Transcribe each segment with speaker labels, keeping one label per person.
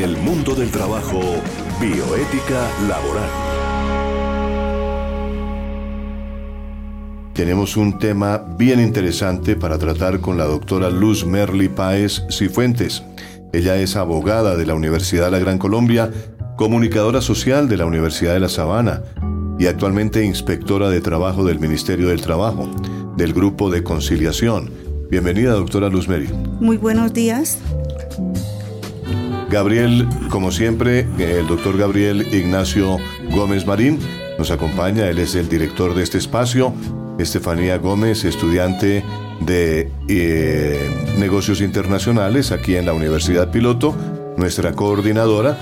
Speaker 1: En el mundo del trabajo, bioética laboral.
Speaker 2: Tenemos un tema bien interesante para tratar con la doctora Luz Merly Páez Cifuentes. Ella es abogada de la Universidad de la Gran Colombia, comunicadora social de la Universidad de La Sabana y actualmente inspectora de trabajo del Ministerio del Trabajo, del Grupo de Conciliación. Bienvenida, doctora Luz Merly.
Speaker 3: Muy buenos días.
Speaker 2: Gabriel, como siempre, el doctor Gabriel Ignacio Gómez Marín nos acompaña, él es el director de este espacio. Estefanía Gómez, estudiante de eh, negocios internacionales aquí en la Universidad Piloto, nuestra coordinadora.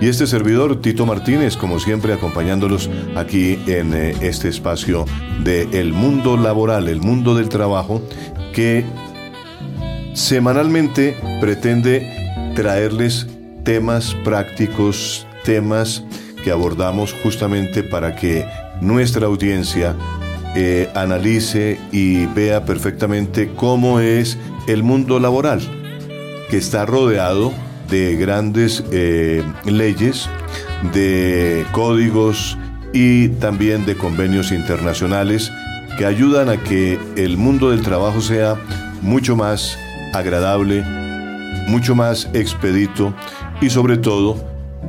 Speaker 2: Y este servidor, Tito Martínez, como siempre, acompañándolos aquí en eh, este espacio de el mundo laboral, el mundo del trabajo, que semanalmente pretende traerles temas prácticos, temas que abordamos justamente para que nuestra audiencia eh, analice y vea perfectamente cómo es el mundo laboral, que está rodeado de grandes eh, leyes, de códigos y también de convenios internacionales que ayudan a que el mundo del trabajo sea mucho más agradable, mucho más expedito y sobre todo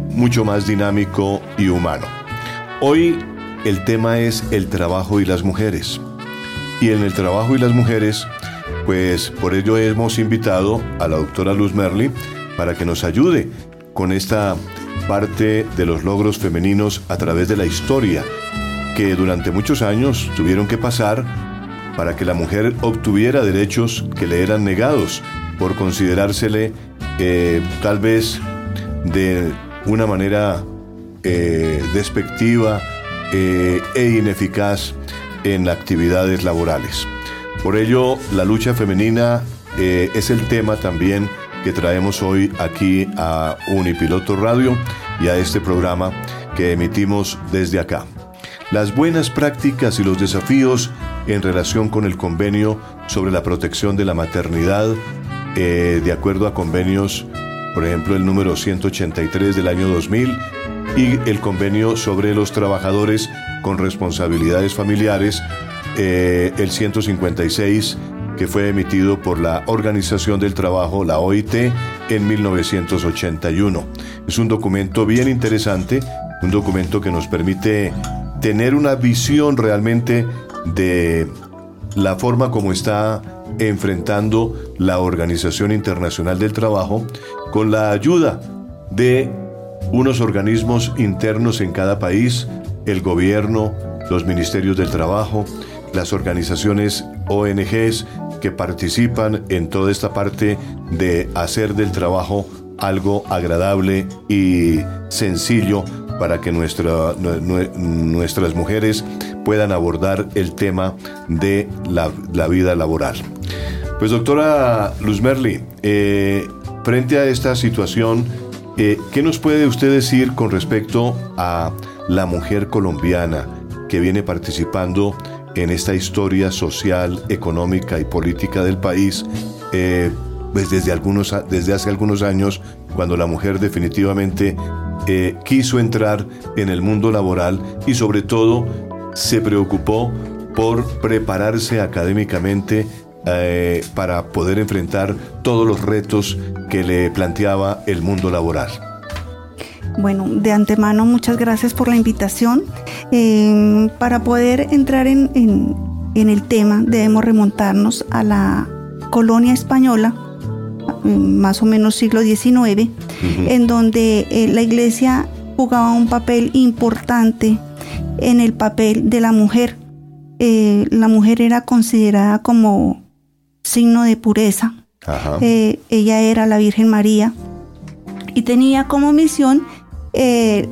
Speaker 2: mucho más dinámico y humano. Hoy el tema es el trabajo y las mujeres. Y en el trabajo y las mujeres, pues por ello hemos invitado a la doctora Luz Merli para que nos ayude con esta parte de los logros femeninos a través de la historia que durante muchos años tuvieron que pasar para que la mujer obtuviera derechos que le eran negados por considerársele eh, tal vez de una manera eh, despectiva eh, e ineficaz en actividades laborales. Por ello, la lucha femenina es el tema también que traemos hoy aquí a Unipiloto Radio y a este programa que emitimos desde acá. Las buenas prácticas y los desafíos en relación con el convenio sobre la protección de la maternidad, eh, de acuerdo a convenios, por ejemplo, el número 183 del año 2000 y el convenio sobre los trabajadores con responsabilidades familiares, eh, el 156 que fue emitido por la Organización del Trabajo, la OIT, en 1981. Es un documento bien interesante, un documento que nos permite tener una visión realmente de la forma como está enfrentando la Organización Internacional del Trabajo con la ayuda de unos organismos internos en cada país, el gobierno, los ministerios del trabajo, las organizaciones ONGs que participan en toda esta parte de hacer del trabajo algo agradable y sencillo para que nuestra, nuestras mujeres puedan abordar el tema de la, vida laboral. Pues doctora Luz Merli, eh, frente a esta situación, eh, ¿Qué nos puede usted decir con respecto a la mujer colombiana que viene participando en esta historia social, económica y política del país? Eh, pues desde, algunos, desde hace algunos años, cuando la mujer definitivamente eh, quiso entrar en el mundo laboral y sobre todo se preocupó por prepararse académicamente eh, para poder enfrentar todos los retos que le planteaba el mundo laboral.
Speaker 3: Bueno, de antemano muchas gracias por la invitación. Eh, para poder entrar en, el tema debemos remontarnos a la colonia española, más o menos siglo XIX, en donde eh, la iglesia jugaba un papel importante en el papel de la mujer. la mujer era considerada como signo de pureza. Eh, ella era la Virgen María y tenía como misión eh,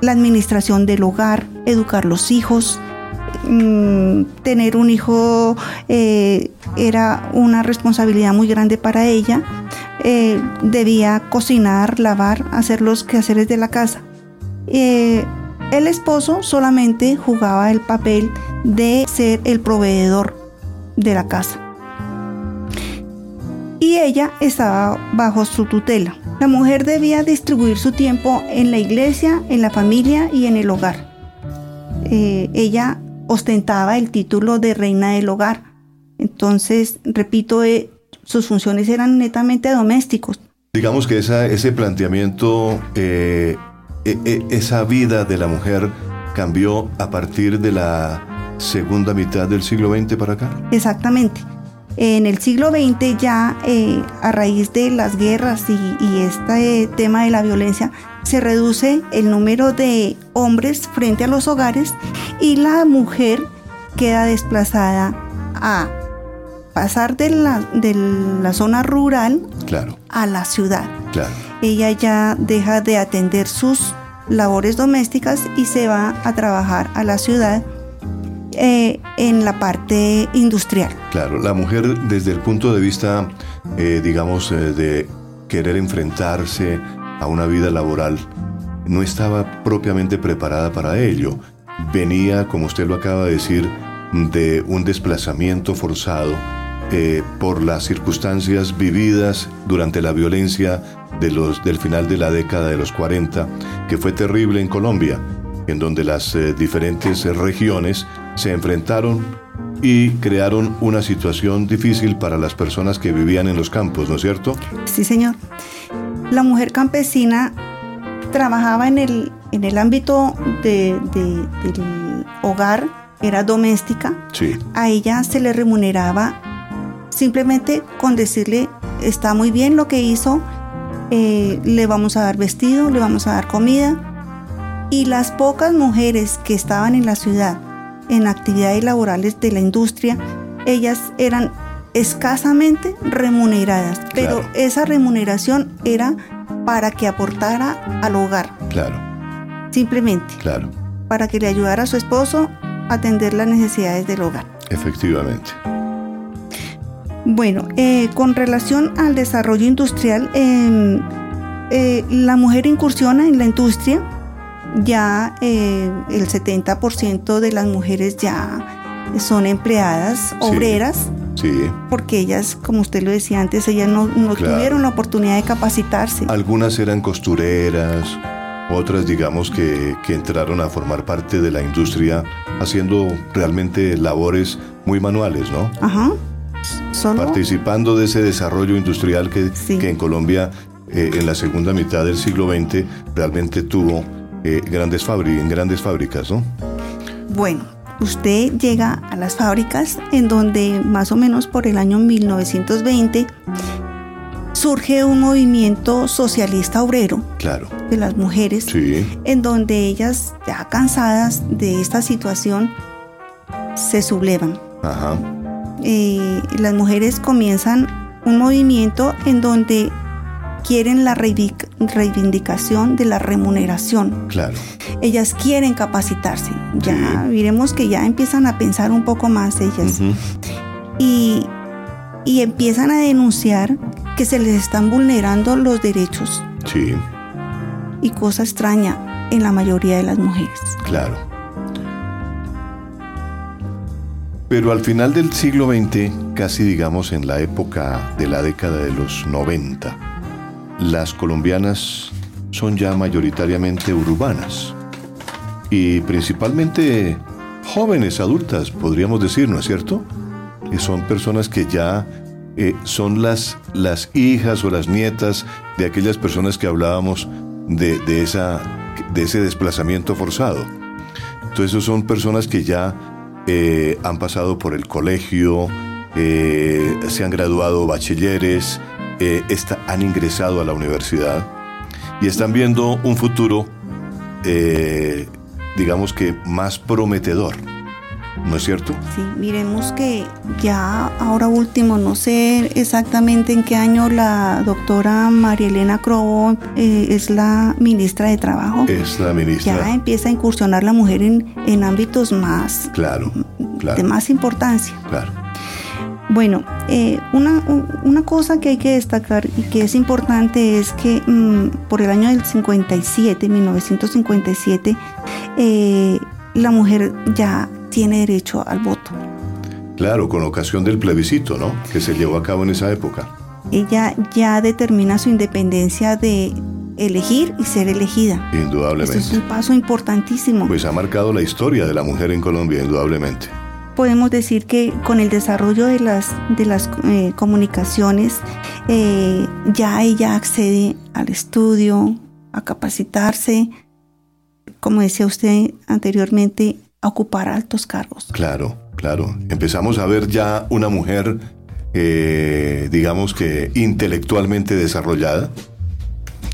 Speaker 3: la administración del hogar, educar los hijos, mm, tener un hijo eh, era una responsabilidad muy grande para ella. debía cocinar, lavar, hacer los quehaceres de la casa. el esposo solamente jugaba el papel de ser el proveedor de la casa. Y ella estaba bajo su tutela. La mujer debía distribuir su tiempo en la iglesia, en la familia y en el hogar. Eh, ella ostentaba el título de reina del hogar. Entonces, repito, eh, sus funciones eran netamente domésticos.
Speaker 2: Digamos que esa, ese planteamiento, eh, e, e, esa vida de la mujer cambió a partir de la segunda mitad del siglo XX para acá.
Speaker 3: Exactamente. En el siglo XX ya eh, a raíz de las guerras y, este tema de la violencia se reduce el número de hombres frente a los hogares y la mujer queda desplazada a pasar de la, de la zona rural
Speaker 2: claro.
Speaker 3: a la ciudad.
Speaker 2: Claro.
Speaker 3: Ella ya deja de atender sus labores domésticas y se va a trabajar a la ciudad eh, en la parte industrial.
Speaker 2: Claro, la mujer desde el punto de vista, eh, digamos, eh, de querer enfrentarse a una vida laboral, no estaba propiamente preparada para ello. Venía, como usted lo acaba de decir, de un desplazamiento forzado por las circunstancias vividas durante la violencia del final de la década de los 40, que fue terrible en Colombia, en donde las diferentes regiones se enfrentaron y crearon una situación difícil para las personas que vivían en los campos, ¿no es cierto?
Speaker 3: Sí, señor. La mujer campesina trabajaba en el, en el ámbito de, del hogar, era doméstica.
Speaker 2: Sí.
Speaker 3: A ella se le remuneraba simplemente con decirle, está muy bien lo que hizo, eh, le vamos a dar vestido, le vamos a dar comida. Y las pocas mujeres que estaban en la ciudad en actividades laborales de la industria, ellas eran escasamente remuneradas, pero esa remuneración era para que aportara al hogar.
Speaker 2: Claro.
Speaker 3: Simplemente.
Speaker 2: Claro.
Speaker 3: Para que le ayudara a su esposo a atender las necesidades del hogar.
Speaker 2: Efectivamente.
Speaker 3: Bueno, eh, con relación al desarrollo industrial, em, eh, la mujer incursiona en la industria ya eh, el 70% de las mujeres ya son empleadas, obreras.
Speaker 2: Sí.
Speaker 3: Porque ellas, como usted lo decía antes, ellas no, tuvieron la oportunidad de capacitarse.
Speaker 2: Algunas eran costureras, otras digamos que, que, entraron a formar parte de la industria haciendo realmente labores muy manuales, ¿no?
Speaker 3: Ajá.
Speaker 2: Participando de ese desarrollo industrial que, que en Colombia eh, en la segunda mitad del siglo XX realmente tuvo eh, grandes en grandes fábricas, ¿no?
Speaker 3: Bueno, usted llega a las fábricas en donde más o menos por el año 1920 surge un movimiento socialista obrero
Speaker 2: claro.
Speaker 3: de las mujeres,
Speaker 2: sí.
Speaker 3: en donde ellas, ya cansadas de esta situación, se sublevan.
Speaker 2: Ajá.
Speaker 3: Eh, las mujeres comienzan un movimiento en donde quieren la reivindicación de la remuneración.
Speaker 2: Claro.
Speaker 3: Ellas quieren capacitarse. Ya veremos que ya empiezan a pensar un poco más ellas. y, y empiezan a denunciar que se les están vulnerando los derechos.
Speaker 2: Sí.
Speaker 3: Y cosa extraña en la mayoría de las mujeres.
Speaker 2: Claro. Pero al final del siglo XX, casi digamos en la época de la década de los 90, las colombianas son ya mayoritariamente urbanas y principalmente jóvenes, adultas, podríamos decir, ¿no es cierto? Y son personas que ya eh, son las, las hijas o las nietas de aquellas personas que hablábamos de, esa, de ese desplazamiento forzado. Entonces son personas que ya eh, han pasado por el colegio, eh, se han graduado bachilleres, eh, han ingresado a la universidad y están viendo un futuro, eh, digamos que más prometedor. ¿No es cierto?
Speaker 3: Sí, miremos que ya ahora último, no sé exactamente en qué año la doctora María Elena Crobo eh, es la ministra de Trabajo.
Speaker 2: Es la ministra.
Speaker 3: Ya empieza a incursionar la mujer en, en ámbitos más...
Speaker 2: Claro, claro.
Speaker 3: De más importancia.
Speaker 2: Claro.
Speaker 3: Bueno, eh, una, una, cosa que hay que destacar y que es importante es que mm, por el año del 57, 1957, eh, la mujer ya tiene derecho al voto.
Speaker 2: Claro, con ocasión del plebiscito, ¿no? Que se llevó a cabo en esa época.
Speaker 3: ella ya determina su independencia de elegir y ser elegida.
Speaker 2: Indudablemente.
Speaker 3: Esto es un paso importantísimo.
Speaker 2: Pues ha marcado la historia de la mujer en Colombia, indudablemente.
Speaker 3: Podemos decir que con el desarrollo de las, de las eh, comunicaciones, eh, ya ella accede al estudio, a capacitarse, como decía usted anteriormente, a ocupar altos cargos.
Speaker 2: Claro, claro. Empezamos a ver ya una mujer, eh, digamos que intelectualmente desarrollada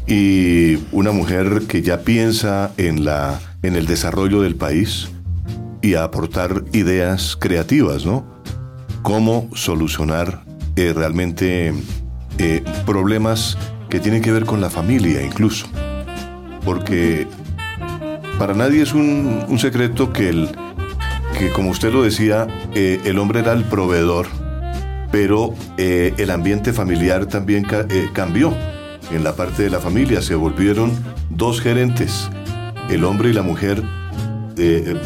Speaker 2: y una mujer que ya piensa en, la, en el desarrollo del país y a aportar ideas creativas, ¿no? Cómo solucionar eh, realmente eh, problemas que tienen que ver con la familia incluso. Porque para nadie es un, secreto que, el, que, como usted lo decía, eh, el hombre era el proveedor, pero el ambiente familiar también cambió. En la parte de la familia se volvieron dos gerentes. El hombre y la mujer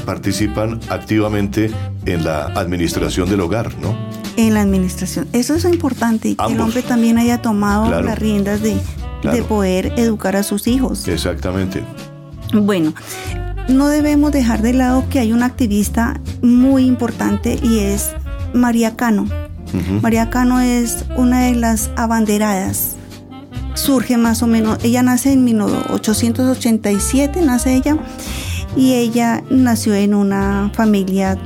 Speaker 2: participan activamente en la administración del hogar, ¿no?
Speaker 3: En la administración. Eso es importante, que el hombre también haya tomado las riendas de, de poder educar a sus hijos.
Speaker 2: Exactamente.
Speaker 3: Bueno, no debemos dejar de lado que hay una activista muy importante y es María Cano. María Cano es una de las abanderadas. Surge más o menos, ella nace en 1887, nace ella, y ella nació en una familia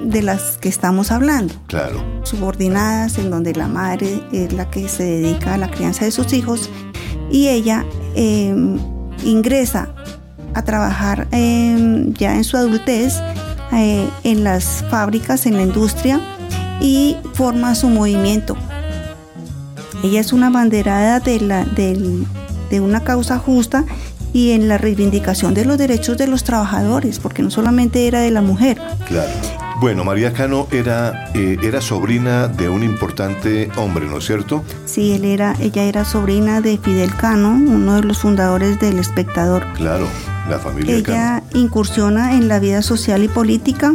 Speaker 3: de las que estamos hablando.
Speaker 2: Claro.
Speaker 3: Subordinadas, en donde la madre es la que se dedica a la crianza de sus hijos, y ella em, ingresa a trabajar em, ya en su adultez eh, en las fábricas, en la industria y forma su movimiento. Ella es una banderada de, la, de una causa justa y en la reivindicación de los derechos de los trabajadores, porque no solamente era de la mujer.
Speaker 2: Claro. Bueno, María Cano era, eh, era sobrina de un importante hombre, ¿no es cierto?
Speaker 3: Sí, él era, ella era sobrina de Fidel Cano, uno de los fundadores del Espectador.
Speaker 2: Claro. La familia
Speaker 3: Ella incursiona en la vida social y política.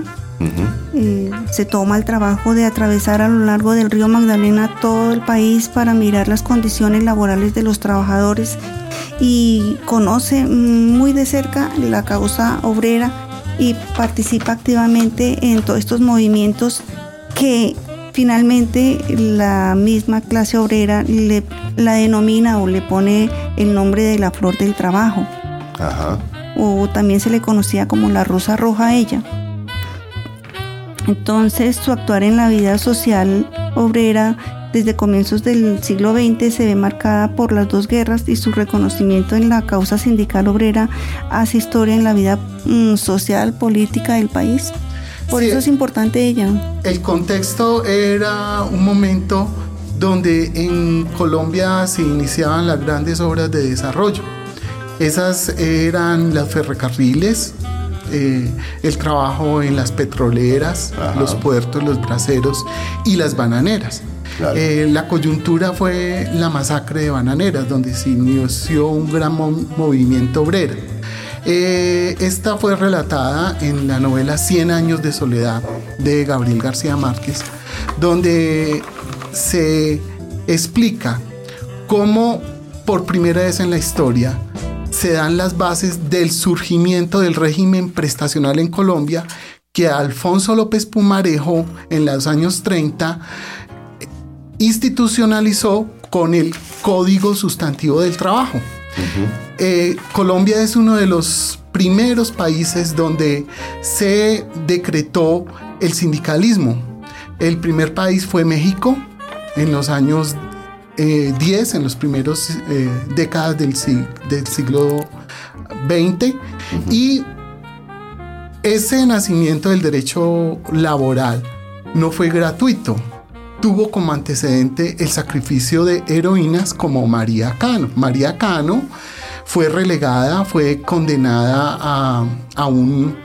Speaker 3: Eh, se toma el trabajo de atravesar a lo largo del río Magdalena todo el país para mirar las condiciones laborales de los trabajadores y conoce muy de cerca la causa obrera y participa activamente en todos estos movimientos que finalmente la misma clase obrera le, la denomina o le pone el nombre de la flor del trabajo. Ajá o también se le conocía como la Rosa Roja a ella. Entonces su actuar en la vida social obrera desde comienzos del siglo XX se ve marcada por las dos guerras y su reconocimiento en la causa sindical obrera hace historia en la vida mm, social, política del país. Por eso es importante ella.
Speaker 4: El contexto era un momento donde en Colombia se iniciaban las grandes obras de desarrollo esas eran las ferrocarriles, eh, el trabajo en las petroleras, los puertos, los braceros y las bananeras. Eh, la coyuntura fue la masacre de bananeras, donde se inició un gran movimiento obrero. Eh, esta fue relatada en la novela Cien años de soledad de Gabriel García Márquez, donde se explica cómo por primera vez en la historia se dan las bases del surgimiento del régimen prestacional en Colombia que Alfonso López Pumarejo en los años 30 institucionalizó con el Código Sustantivo del Trabajo. Eh, Colombia es uno de los primeros países donde se decretó el sindicalismo. El primer país fue México en los años 10 eh, en los primeros eh, décadas del, del, siglo XX y ese nacimiento del derecho laboral no fue gratuito. Tuvo como antecedente el sacrificio de heroínas como María Cano. María Cano fue relegada, fue condenada a, a un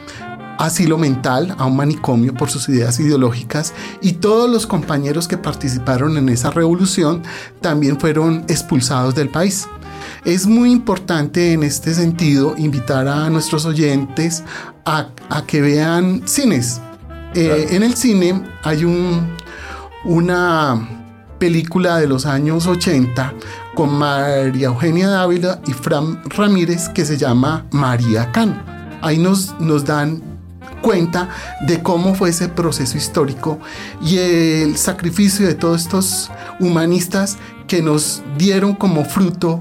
Speaker 4: asilo mental, a un manicomio por sus ideas ideológicas y todos los compañeros que participaron en esa revolución también fueron expulsados del país. Es muy importante en este sentido invitar a nuestros oyentes a, que vean cines. Eh, en el cine hay un, una película de los años 80 con María Eugenia Dávila y Fran Ramírez que se llama María Can. Ahí nos, nos dan cuenta de cómo fue ese proceso histórico y el sacrificio de todos estos humanistas que nos dieron como fruto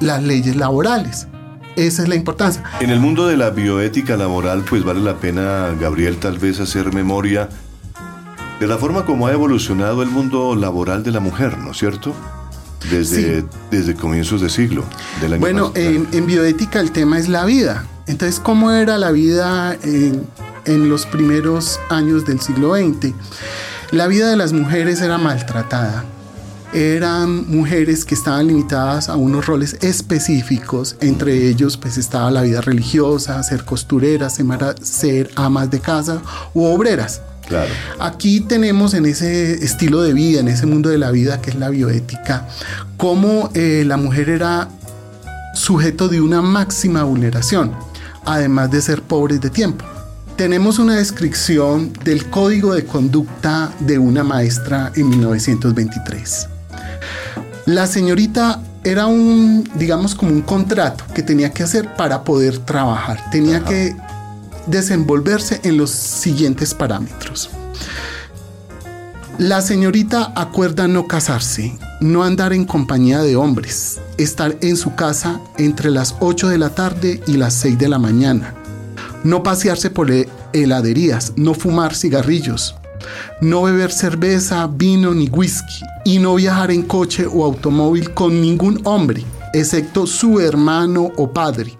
Speaker 4: las leyes laborales. Esa es la importancia.
Speaker 2: En el mundo de la bioética laboral, pues vale la pena, Gabriel, tal vez hacer memoria de la forma como ha evolucionado el mundo laboral de la mujer, ¿no es cierto? Desde, desde comienzos de siglo.
Speaker 4: Del bueno, en, en, bioética el tema es la vida. Entonces, ¿cómo era la vida en, en los primeros años del siglo XX? La vida de las mujeres era maltratada eran mujeres que estaban limitadas a unos roles específicos, entre ellos pues estaba la vida religiosa, ser costureras, ser amas de casa u obreras.
Speaker 2: Claro.
Speaker 4: Aquí tenemos en ese estilo de vida, en ese mundo de la vida que es la bioética, cómo eh, la mujer era sujeto de una máxima vulneración, además de ser pobres de tiempo. Tenemos una descripción del código de conducta de una maestra en 1923. La señorita era un, digamos, como un contrato que tenía que hacer para poder trabajar. Tenía que desenvolverse en los siguientes parámetros. La señorita acuerda no casarse, no andar en compañía de hombres, estar en su casa entre las 8 de la tarde y las 6 de la mañana, no pasearse por heladerías, no fumar cigarrillos, no beber cerveza, vino ni whisky y no viajar en coche o automóvil con ningún hombre, excepto su hermano o padre,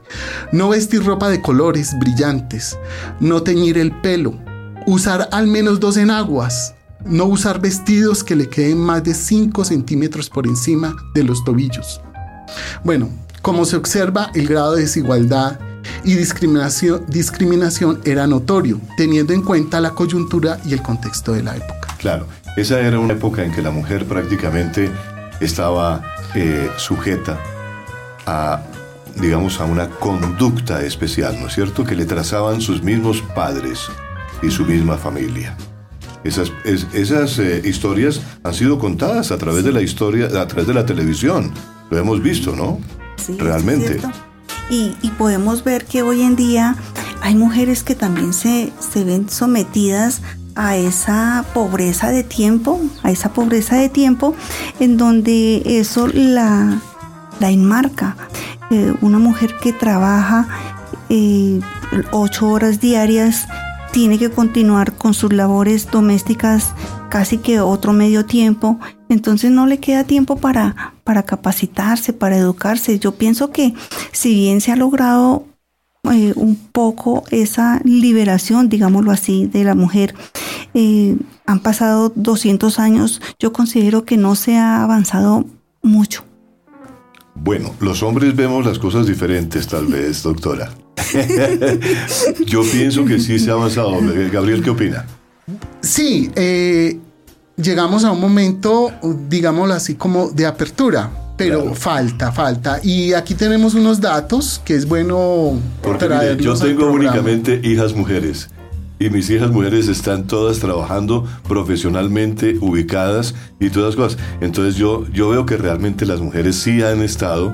Speaker 4: no vestir ropa de colores brillantes, no teñir el pelo, usar al menos dos enaguas, no usar vestidos que le queden más de 5 centímetros por encima de los tobillos. Bueno, como se observa, el grado de desigualdad y discriminación, discriminación era notorio, teniendo en cuenta la coyuntura y el contexto de la época.
Speaker 2: Claro, esa era una época en que la mujer prácticamente estaba eh, sujeta a, digamos, a una conducta especial, ¿no es cierto?, que le trazaban sus mismos padres y su misma familia. Esas, esas eh, historias han sido contadas a través de la historia, a través de la televisión. Lo hemos visto, ¿no?
Speaker 3: Sí, Realmente. Y, podemos ver que hoy en día hay mujeres que también se, se ven sometidas a esa pobreza de tiempo, a esa pobreza de tiempo en donde eso la, la enmarca. Eh, una mujer que trabaja eh, ocho horas diarias tiene que continuar con sus labores domésticas casi que otro medio tiempo, entonces no le queda tiempo para, para capacitarse, para educarse. Yo pienso que si bien se ha logrado eh, un poco esa liberación, digámoslo así, de la mujer, eh, han pasado 200 años, yo considero que no se ha avanzado mucho.
Speaker 2: Bueno, los hombres vemos las cosas diferentes tal vez, doctora. yo pienso que sí se ha avanzado. Gabriel, ¿qué opina?
Speaker 4: Sí, eh, llegamos a un momento, digámoslo así, como de apertura, pero falta, falta. Y aquí tenemos unos datos que es bueno
Speaker 2: Porque yo tengo únicamente hijas mujeres y mis hijas mujeres están todas trabajando profesionalmente, ubicadas y todas las cosas. Entonces yo, yo veo que realmente las mujeres sí han estado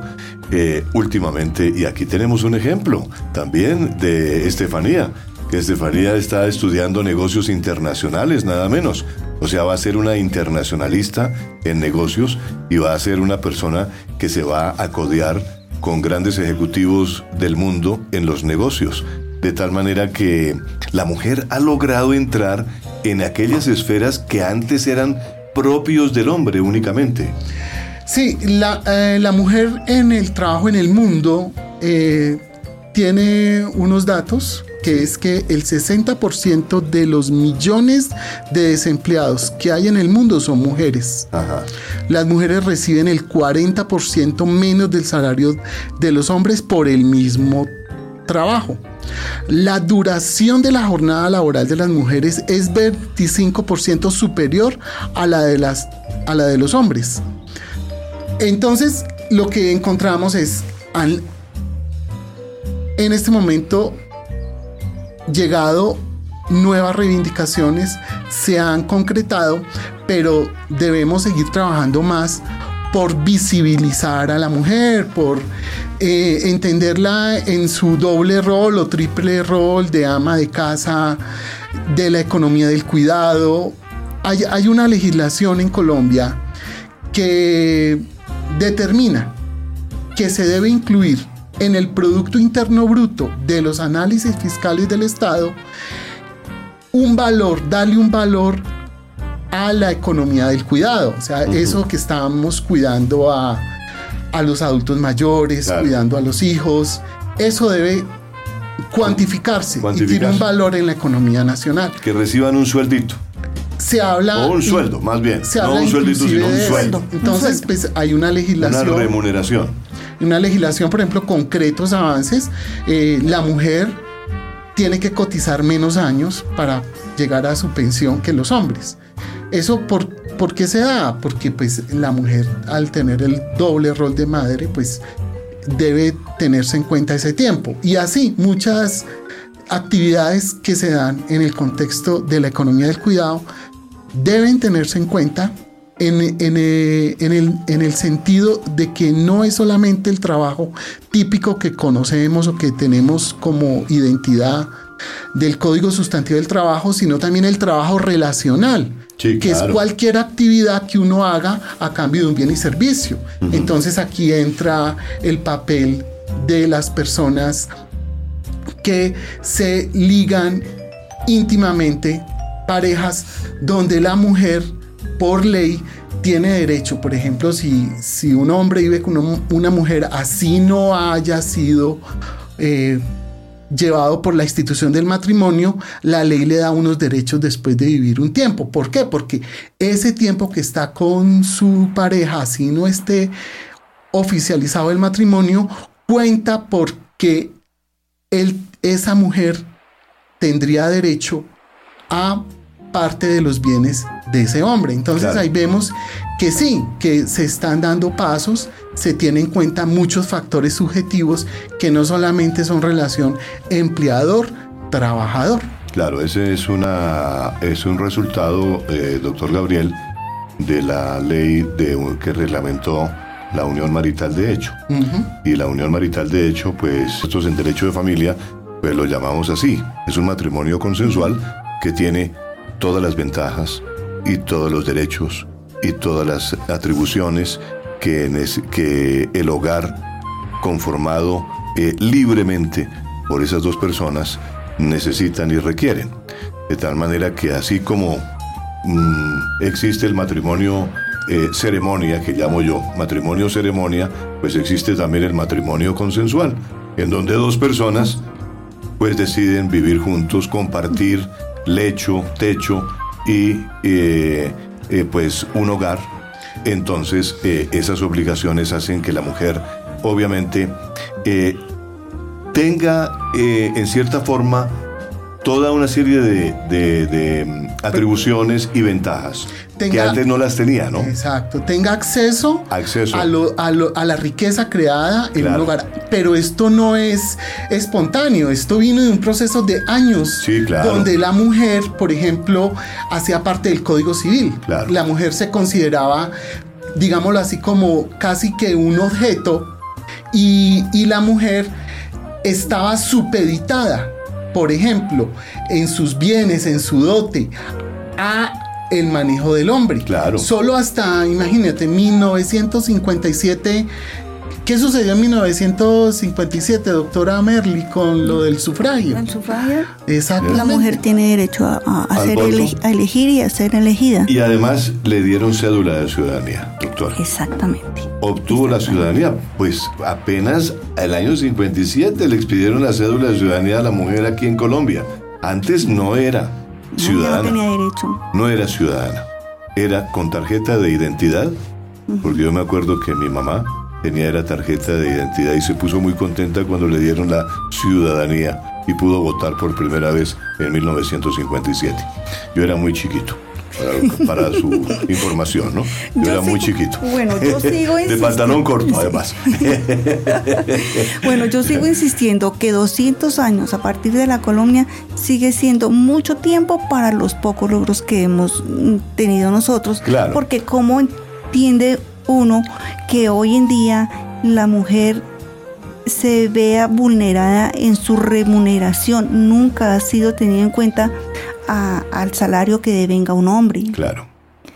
Speaker 2: eh, últimamente, y aquí tenemos un ejemplo también de Estefanía, que Estefanía está estudiando negocios internacionales, nada menos. O sea, va a ser una internacionalista en negocios y va a ser una persona que se va a codear con grandes ejecutivos del mundo en los negocios. De tal manera que la mujer ha logrado entrar en aquellas esferas que antes eran propios del hombre únicamente.
Speaker 4: Sí, la, eh, mujer en el trabajo en el mundo eh, tiene unos datos que es que el 60% de los millones de desempleados que hay en el mundo son mujeres. Las mujeres reciben el 40% menos del salario de los hombres por el mismo trabajo. La duración de la jornada laboral de las mujeres es 25% superior a la de, las, a la de los hombres. Entonces, lo que encontramos es, en este momento, llegado nuevas reivindicaciones, se han concretado, pero debemos seguir trabajando más por visibilizar a la mujer, por eh, entenderla en su doble rol o triple rol de ama de casa, de la economía del cuidado. Hay, hay una legislación en Colombia que determina que se debe incluir en el Producto Interno Bruto de los análisis fiscales del Estado un valor, darle un valor a la economía del cuidado. O sea, eso que estamos cuidando a, a los adultos mayores, cuidando a los hijos, eso debe cuantificarse, y tiene un valor en la economía nacional.
Speaker 2: Que reciban un sueldito.
Speaker 4: Se habla.
Speaker 2: O un sueldo, más bien. no un sueldito, sino un sueldo.
Speaker 4: Entonces, pues hay una legislación.
Speaker 2: Una remuneración.
Speaker 4: Una legislación, por ejemplo, concretos avances. Eh, la mujer tiene que cotizar menos años para llegar a su pensión que los hombres. Eso por, ¿por qué se da? Porque pues la mujer al tener el doble rol de madre pues debe tenerse en cuenta ese tiempo. Y así muchas actividades que se dan en el contexto de la economía del cuidado deben tenerse en cuenta en, en, el, en, el, sentido de que no es solamente el trabajo típico que conocemos o que tenemos como identidad del Código Sustantivo del Trabajo, sino también el trabajo relacional, que es cualquier actividad que uno haga a cambio de un bien y servicio. Entonces aquí entra el papel de las personas que se ligan íntimamente, parejas donde la mujer por ley tiene derecho, por ejemplo, si, si un hombre vive con una, mujer así no haya sido eh, llevado por la institución del matrimonio, la ley le da unos derechos después de vivir un tiempo. ¿Por qué? Porque ese tiempo que está con su pareja, así no esté oficializado el matrimonio, cuenta porque esa mujer tendría derecho a parte de los bienes de ese hombre. Entonces ahí vemos que sí, que se están dando pasos, se tienen en cuenta muchos factores subjetivos que no solamente son relación empleador-trabajador.
Speaker 2: Claro, ese es, una, es un resultado, eh, doctor Gabriel, de la ley de, que reglamentó la unión marital de hecho. Y la unión marital de hecho, pues nosotros en derecho de familia, pues lo llamamos así. Es un matrimonio consensual que tiene todas las ventajas y todos los derechos y todas las atribuciones que, el hogar conformado eh, libremente por esas dos personas necesitan y requieren. De tal manera que así como mm, existe el matrimonio eh, ceremonia, que llamo yo matrimonio ceremonia, pues existe también el matrimonio consensual, en donde dos personas pues deciden vivir juntos, compartir lecho, techo y eh, eh, pues un hogar. Entonces eh, esas obligaciones hacen que la mujer obviamente tenga en cierta forma toda una serie de, mm, atribuciones y ventajas que antes no las tenía, ¿no?
Speaker 4: Exacto, tenga acceso,
Speaker 2: acceso.
Speaker 4: A, la riqueza creada en un lugar. Pero esto no es espontáneo, esto vino de un proceso de años,
Speaker 2: sí, claro.
Speaker 4: donde la mujer, por ejemplo, hacía parte del Código Civil.
Speaker 2: Claro.
Speaker 4: La mujer se consideraba, digámoslo así, como casi que un objeto y, y la mujer estaba supeditada por ejemplo, en sus bienes, en su dote, a el manejo del hombre.
Speaker 2: Claro.
Speaker 4: Solo hasta, imagínate, 1957 ¿Qué sucedió en 1957, doctora Merly, con lo del sufragio?
Speaker 3: El sufragio.
Speaker 4: Exacto.
Speaker 3: La mujer tiene derecho a, elegir y a ser elegida.
Speaker 2: Y además le dieron cédula de ciudadanía, doctora.
Speaker 3: Exactamente.
Speaker 2: Obtuvo la ciudadanía, pues apenas el año 57 le expidieron la cédula de ciudadanía a la mujer aquí en Colombia. Antes no era ciudadana.
Speaker 3: No, tenía derecho.
Speaker 2: No era ciudadana. Era con tarjeta de identidad, porque yo me acuerdo que mi mamá tenía la tarjeta de identidad y se puso muy contenta cuando le dieron la ciudadanía y pudo votar por primera vez en 1957. Yo era muy chiquito. para, para su información, ¿no? Yo,
Speaker 3: Yo
Speaker 2: era muy chiquito.
Speaker 3: bueno, yo sigo
Speaker 2: De pantalón corto, además.
Speaker 3: Bueno, yo sigo insistiendo que 200 años a partir de la colonia sigue siendo mucho tiempo para los pocos logros que hemos mm, tenido nosotros.
Speaker 2: Claro.
Speaker 3: Porque cómo entiende uno que hoy en día la mujer se vea vulnerada en su remuneración. Nunca ha sido tenido en cuenta a- al salario que devenga un hombre.
Speaker 2: Claro.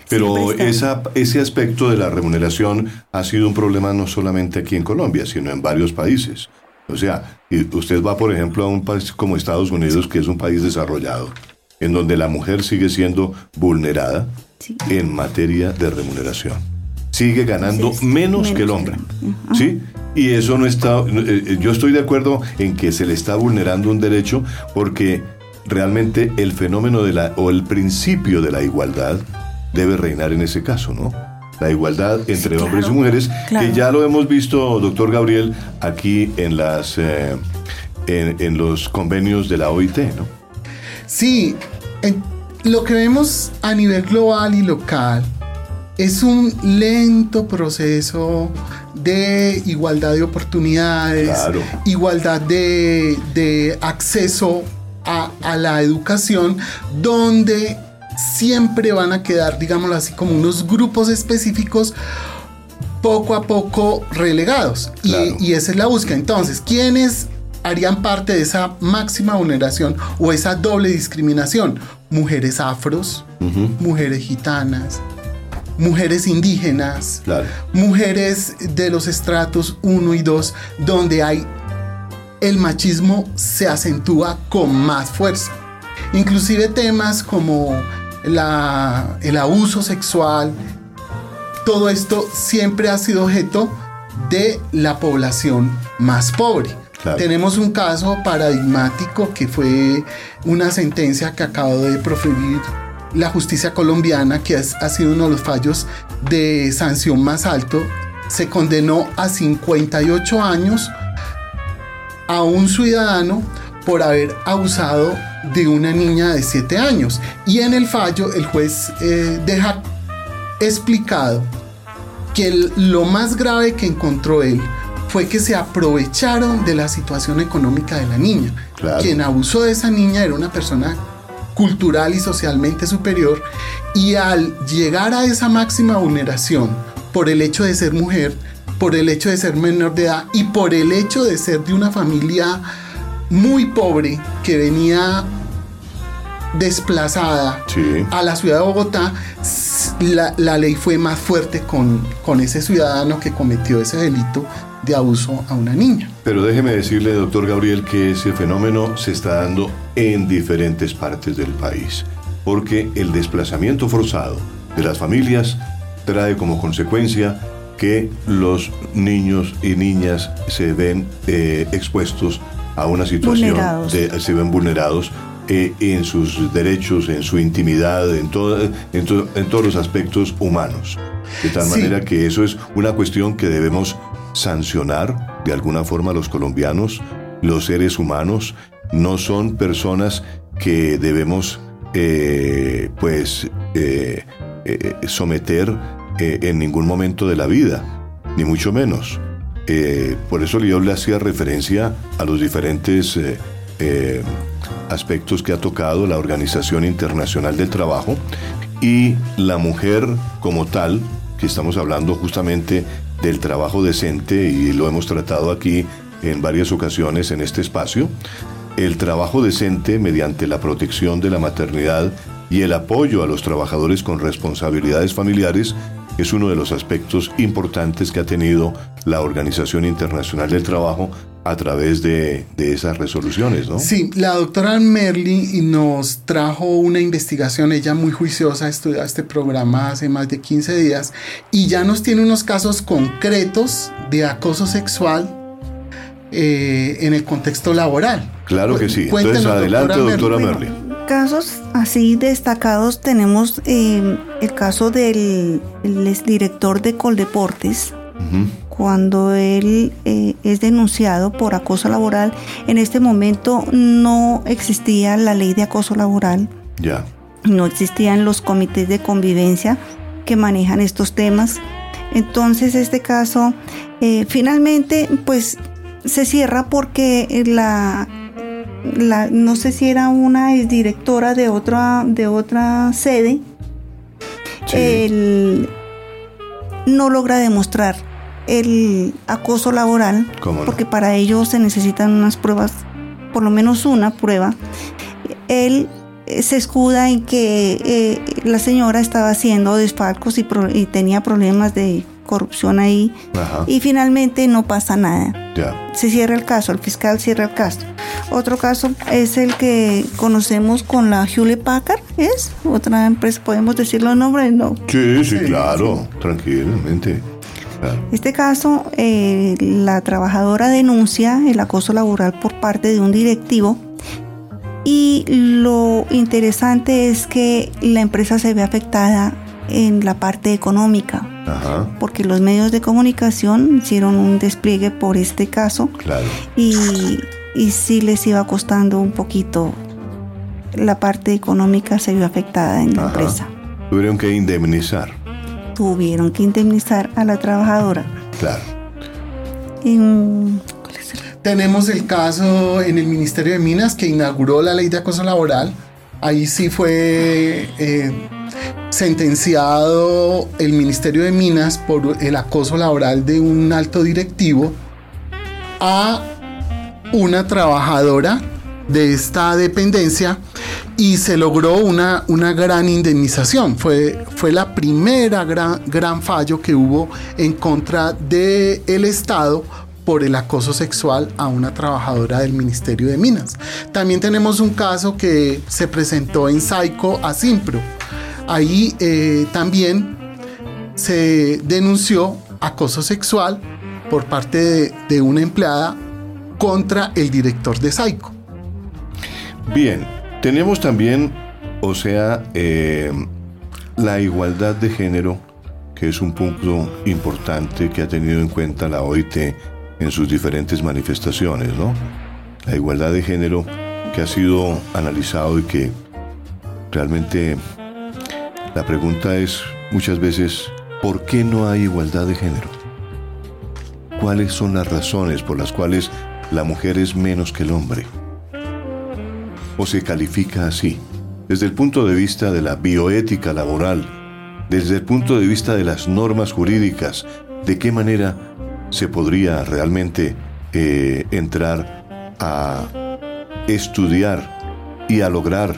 Speaker 2: Pero esa, ese aspecto de la remuneración ha sido un problema no solamente aquí en Colombia, sino en varios países. O sea, usted va, por ejemplo, a un país como Estados Unidos, que es un país desarrollado, en donde la mujer sigue siendo vulnerada
Speaker 3: Sí.
Speaker 2: en materia de remuneración. Sigue ganando menos,
Speaker 3: menos
Speaker 2: que el hombre. ¿Sí? Y eso no está. eh, eh, Yo estoy de acuerdo en que se le está vulnerando un derecho porque realmente el fenómeno de la. o el principio de la igualdad debe reinar en ese caso, ¿no? La igualdad entre
Speaker 3: claro,
Speaker 2: hombres y mujeres,
Speaker 3: claro.
Speaker 2: que ya lo hemos visto, doctor Gabriel, aquí en las. eh, en, en los convenios de la OIT, ¿no?
Speaker 4: Sí, en- lo que vemos a nivel global y local es un lento proceso de igualdad de oportunidades,
Speaker 2: Claro.
Speaker 4: igualdad de, de acceso a, a la educación, donde siempre van a quedar, digámoslo así, como unos grupos específicos poco a poco relegados.
Speaker 2: Claro.
Speaker 4: Y, esa es la búsqueda. Entonces, ¿quiénes harían parte de esa máxima vulneración o esa doble discriminación? Mujeres afros, mujeres gitanas, mujeres indígenas,
Speaker 2: Claro.
Speaker 4: mujeres de los estratos 1 y 2, donde hay el machismo se acentúa con más fuerza. Inclusive temas como la- el abuso sexual, todo esto siempre ha sido objeto de la población más pobre.
Speaker 2: Claro.
Speaker 4: Tenemos un caso paradigmático que fue una sentencia que acabó de proferir la justicia colombiana, que es- ha sido uno de los fallos de sanción más alto. Se condenó a 58 años a un ciudadano por haber abusado de una niña de 7 años. Y en el fallo el juez eh, deja explicado que el- lo más grave que encontró él fue que se aprovecharon de la situación económica de la niña.
Speaker 2: Claro.
Speaker 4: Quien abusó de esa niña era una persona cultural y socialmente superior y al llegar a esa máxima vulneración por el hecho de ser mujer, por el hecho de ser menor de edad y por el hecho de ser de una familia muy pobre que venía desplazada
Speaker 2: Sí.
Speaker 4: a la ciudad de Bogotá, la, la ley fue más fuerte con, con ese ciudadano que cometió ese delito de abuso a una niña.
Speaker 2: Pero déjeme decirle, doctor Gabriel, que ese fenómeno se está dando en diferentes partes del país, porque el desplazamiento forzado de las familias trae como consecuencia que los niños y niñas se ven eh, expuestos a una situación
Speaker 3: Vulnerados.
Speaker 2: de se ven vulnerados eh, en sus derechos, en su intimidad, en, todo- en, to- en todos los aspectos humanos. De tal
Speaker 4: Sí.
Speaker 2: manera que eso es una cuestión que debemos sancionar de alguna forma los colombianos. Los seres humanos no son personas que debemos eh, pues eh, someter en ningún momento de la vida, ni mucho menos. Por eso yo le hacía referencia a los diferentes eh, aspectos que ha tocado la Organización Internacional del Trabajo y la mujer como tal, que estamos hablando justamente del trabajo decente y lo hemos tratado aquí en varias ocasiones en este espacio, el trabajo decente mediante la protección de la maternidad y el apoyo a los trabajadores con responsabilidades familiares es uno de los aspectos importantes que ha tenido la Organización Internacional del Trabajo a través de, de esas resoluciones, ¿no?
Speaker 4: Sí, la doctora Merly nos trajo una investigación, ella muy juiciosa, estudió este programa hace más de 15 días y ya nos tiene unos casos concretos de acoso sexual eh, en el contexto laboral.
Speaker 2: Claro que sí.
Speaker 4: Cuéntenos,
Speaker 2: Entonces, adelante, doctora Merly.
Speaker 3: Casos así destacados tenemos eh, el caso del el exdirector de Coldeportes,
Speaker 2: Ujú.
Speaker 3: Cuando él eh, es denunciado por acoso laboral. En este momento no existía la ley de acoso laboral.
Speaker 2: Ya.
Speaker 3: no existían los comités de convivencia que manejan estos temas. Entonces este caso eh, finalmente pues se cierra porque la, la, no sé si era una directora de otra, de otra sede, no logra demostrar el acoso laboral, porque para ello se necesitan unas pruebas, por lo menos una prueba. Él eh, se escuda en que eh, la señora estaba haciendo desfalcos y, y tenía problemas de corrupción ahí y finalmente no pasa nada. Se cierra el caso, el fiscal cierra el caso. Otro caso es el que conocemos con la Hewlett Packard, ¿es? Otra empresa, ¿podemos decirlo el nombre? No.
Speaker 2: Sí, sí, claro, tranquilamente.
Speaker 3: Este caso, eh, la trabajadora denuncia el acoso laboral por parte de un directivo y lo interesante es que la empresa se ve afectada en la parte económica, porque los medios de comunicación hicieron un despliegue por este caso y, y sí les iba costando un poquito, la parte económica se vio afectada en la empresa.
Speaker 2: Tuvieron que indemnizar.
Speaker 3: Tuvieron que indemnizar a la trabajadora.
Speaker 2: Claro.
Speaker 4: Tenemos el caso en el Ministerio de Minas que inauguró la ley de acoso laboral. Ahí sí fue eh, sentenciado el Ministerio de Minas por el acoso laboral de un alto directivo a una trabajadora de esta dependencia y se logró una, una gran indemnización. Fue, fue la primera gran, gran fallo que hubo en contra del el Estado por el acoso sexual a una trabajadora del Ministerio de Minas. También tenemos un caso que se presentó en Saico a Simpro Ahí eh, también se denunció acoso sexual por parte de, una empleada contra el director de Saico.
Speaker 2: Bien, tenemos también, o sea, eh, la igualdad de género, que es un punto importante que ha tenido en cuenta la OIT en sus diferentes manifestaciones, ¿no? La igualdad de género que ha sido analizado y que realmente la pregunta es muchas veces, ¿por qué no hay igualdad de género? ¿Cuáles son las razones por las cuales la mujer es menos que el hombre? ¿O se califica así? Desde el punto de vista de la bioética laboral, desde el punto de vista de las normas jurídicas, ¿de qué manera se podría realmente eh, entrar a estudiar y a lograr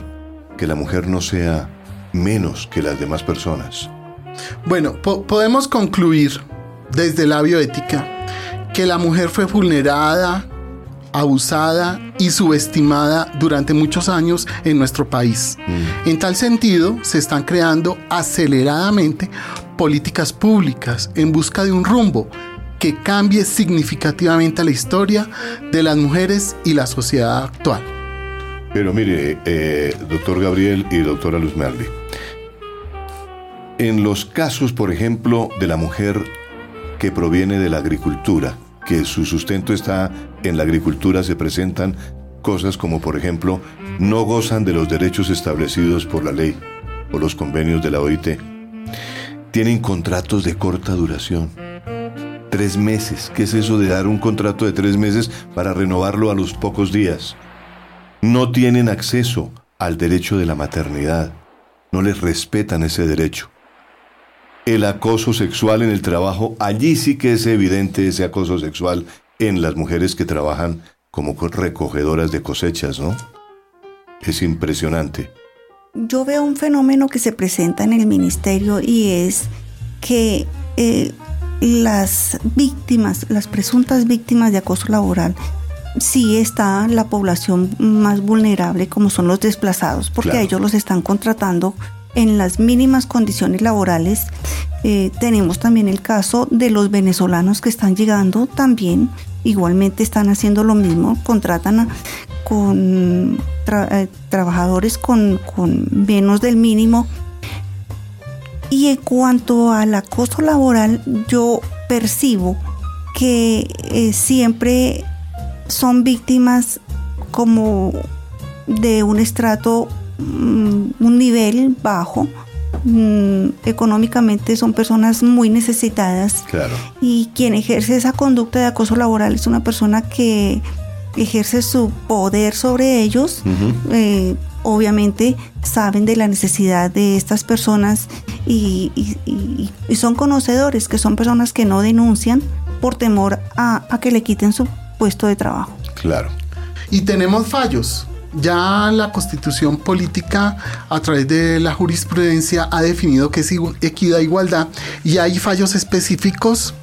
Speaker 2: que la mujer no sea menos que las demás personas.
Speaker 4: Bueno, podemos concluir desde la bioética que la mujer fue vulnerada, abusada y subestimada durante muchos años en nuestro país. Mm. En tal sentido, se están creando aceleradamente políticas públicas en busca de un rumbo que cambie significativamente la historia de las mujeres y la sociedad actual.
Speaker 2: Pero mire, eh, doctor Gabriel y doctora Luz Merli, en los casos, por ejemplo, de la mujer que proviene de la agricultura, que su sustento está en la agricultura, se presentan cosas como, por ejemplo, no gozan de los derechos establecidos por la ley o los convenios de la OIT. Tienen contratos de corta duración. Tres meses. ¿Qué es eso de dar un contrato de tres meses para renovarlo a los pocos días? No tienen acceso al derecho de la maternidad. No les respetan ese derecho el acoso sexual en el trabajo, allí sí que es evidente ese acoso sexual en las mujeres que trabajan como recogedoras de cosechas, ¿no? Es impresionante.
Speaker 3: Yo veo un fenómeno que se presenta en el ministerio y es que eh, las víctimas, las presuntas víctimas de acoso laboral, sí está la población más vulnerable como son los desplazados, porque a ellos los están contratando en las mínimas condiciones laborales. Eh, tenemos también el caso de los venezolanos que están llegando también, igualmente están haciendo lo mismo, contratan con eh, trabajadores con, menos del mínimo. Y en cuanto al acoso laboral, yo percibo que eh, siempre son víctimas como de un estrato un nivel bajo, mm, económicamente son personas muy necesitadas.
Speaker 2: Claro.
Speaker 3: Y quien ejerce esa conducta de acoso laboral es una persona que ejerce su poder sobre ellos. Eh, obviamente saben de la necesidad de estas personas y, son conocedores, que son personas que no denuncian por temor a, a que le quiten su puesto de trabajo.
Speaker 2: Claro.
Speaker 4: Y tenemos fallos. Ya la constitución política a través de la jurisprudencia ha definido que es equidad e igualdad y hay fallos específicos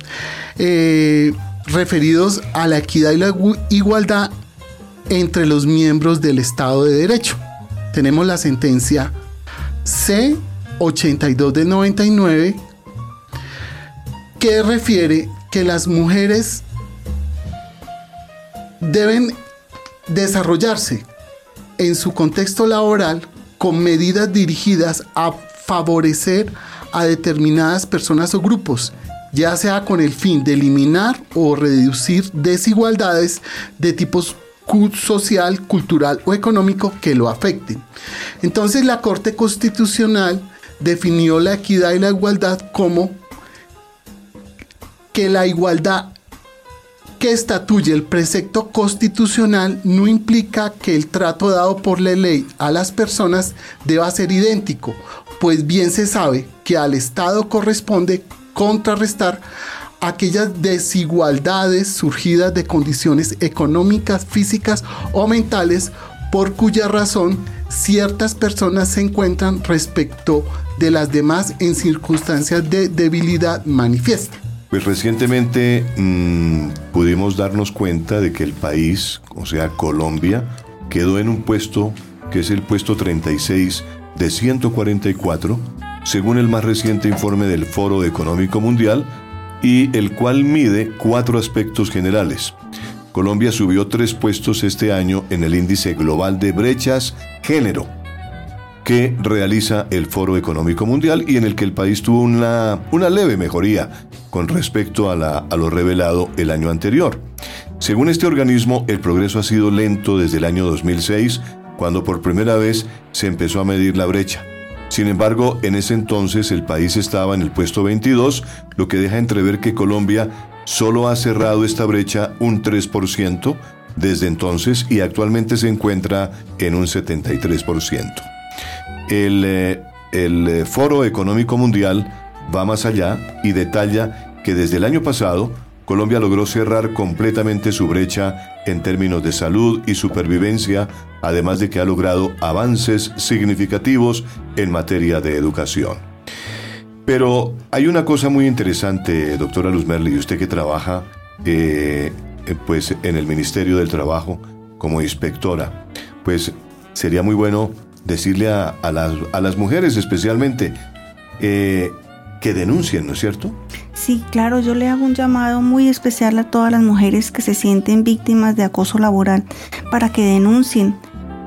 Speaker 4: eh, referidos a la equidad y la igualdad entre los miembros del Estado de Derecho. Tenemos la sentencia C82 del 99 que refiere que las mujeres deben desarrollarse en su contexto laboral con medidas dirigidas a favorecer a determinadas personas o grupos, ya sea con el fin de eliminar o reducir desigualdades de tipos social, cultural o económico que lo afecten. Entonces la Corte Constitucional definió la equidad y la igualdad como que la igualdad que estatuye el precepto constitucional no implica que el trato dado por la ley a las personas deba ser idéntico, pues bien se sabe que al Estado corresponde contrarrestar aquellas desigualdades surgidas de condiciones económicas, físicas o mentales por cuya razón ciertas personas se encuentran respecto de las demás en circunstancias de debilidad manifiesta.
Speaker 2: Pues recientemente mm, pudimos darnos cuenta de que el país, o sea, Colombia, quedó en un puesto que es el puesto 36 de 144, según el más reciente informe del Foro Económico Mundial, y el cual mide cuatro aspectos generales. Colombia subió tres puestos este año en el índice global de brechas género que realiza el Foro Económico Mundial y en el que el país tuvo una, una leve mejoría con respecto a, la, a lo revelado el año anterior. Según este organismo, el progreso ha sido lento desde el año 2006, cuando por primera vez se empezó a medir la brecha. Sin embargo, en ese entonces el país estaba en el puesto 22, lo que deja entrever que Colombia solo ha cerrado esta brecha un 3% desde entonces y actualmente se encuentra en un 73%. El, eh, eh, Foro Económico Mundial va más allá y detalla que desde el año pasado Colombia logró cerrar completamente su brecha en términos de salud y supervivencia, además de que ha logrado avances significativos en materia de educación. Pero hay una cosa muy interesante, doctora Luz Merli, usted que trabaja eh, pues, en el Ministerio del Trabajo como inspectora, pues sería muy bueno decirle a, las, a las, mujeres especialmente, eh, que denuncien, ¿no es cierto?
Speaker 3: Sí, claro, yo le hago un llamado muy especial a todas las mujeres que se sienten víctimas de acoso laboral para que denuncien.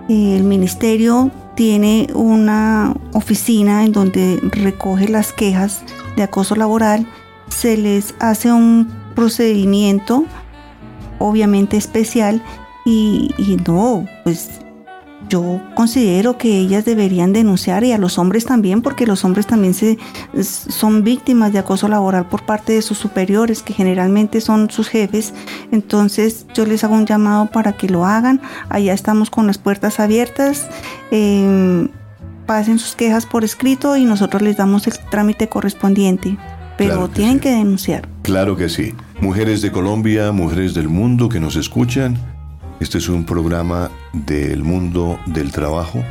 Speaker 3: El ministerio tiene una oficina en donde recoge las quejas de acoso laboral, se les hace un procedimiento obviamente especial y, y no, pues yo considero que ellas deberían denunciar y a los hombres también, porque los hombres también se, son víctimas de acoso laboral por parte de sus superiores, que generalmente son sus jefes. Entonces yo les hago un llamado para que lo hagan. Allá estamos con las puertas abiertas. Em, pasen sus quejas por escrito y nosotros les damos el trámite correspondiente. Pero tienen que denunciar.
Speaker 2: Claro que sí. Mujeres de Colombia, mujeres del mundo que nos escuchan, este es un programa del mundo del trabajo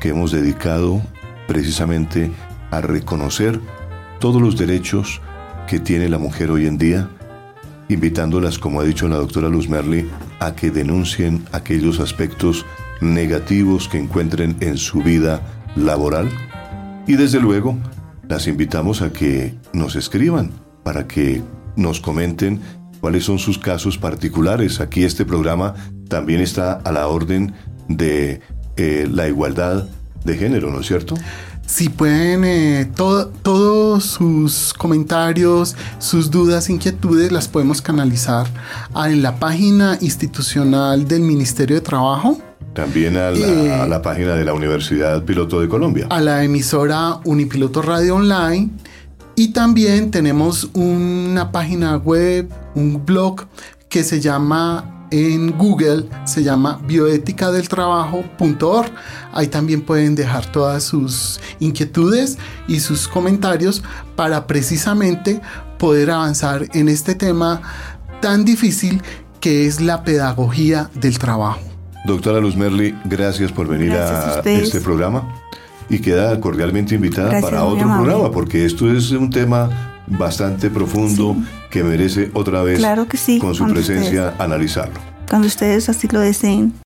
Speaker 2: que hemos dedicado precisamente a reconocer todos los derechos que tiene la mujer hoy en día, invitándolas, como ha dicho la doctora Luz Merli, a que denuncien aquellos aspectos negativos que encuentren en su vida laboral. Y desde luego, las invitamos a que nos escriban para que nos comenten cuáles son sus casos particulares. Aquí este programa también está a la orden de eh, la igualdad de género, ¿no es cierto?
Speaker 4: Si pueden, eh, todos sus comentarios, sus dudas, inquietudes, las podemos canalizar en la página institucional del Ministerio de Trabajo,
Speaker 2: También a la,
Speaker 4: Eh,
Speaker 2: a la página de la Universidad Piloto de Colombia.
Speaker 4: a la emisora Unipiloto Radio Online y también tenemos una página web, un blog que se llama en Google, se llama bioéticadeltrabajo.org. Ahí también pueden dejar todas sus inquietudes y sus comentarios para precisamente poder avanzar en este tema tan difícil que es la pedagogía del trabajo.
Speaker 2: Doctora Luz Merli, gracias por venir
Speaker 3: Gracias a
Speaker 2: este programa y queda cordialmente invitada
Speaker 3: Gracias,
Speaker 2: para otro programa, porque esto es un tema bastante profundo que merece otra vez
Speaker 3: Claro que sí,
Speaker 2: con su presencia analizarlo.
Speaker 3: Cuando ustedes así lo deseen.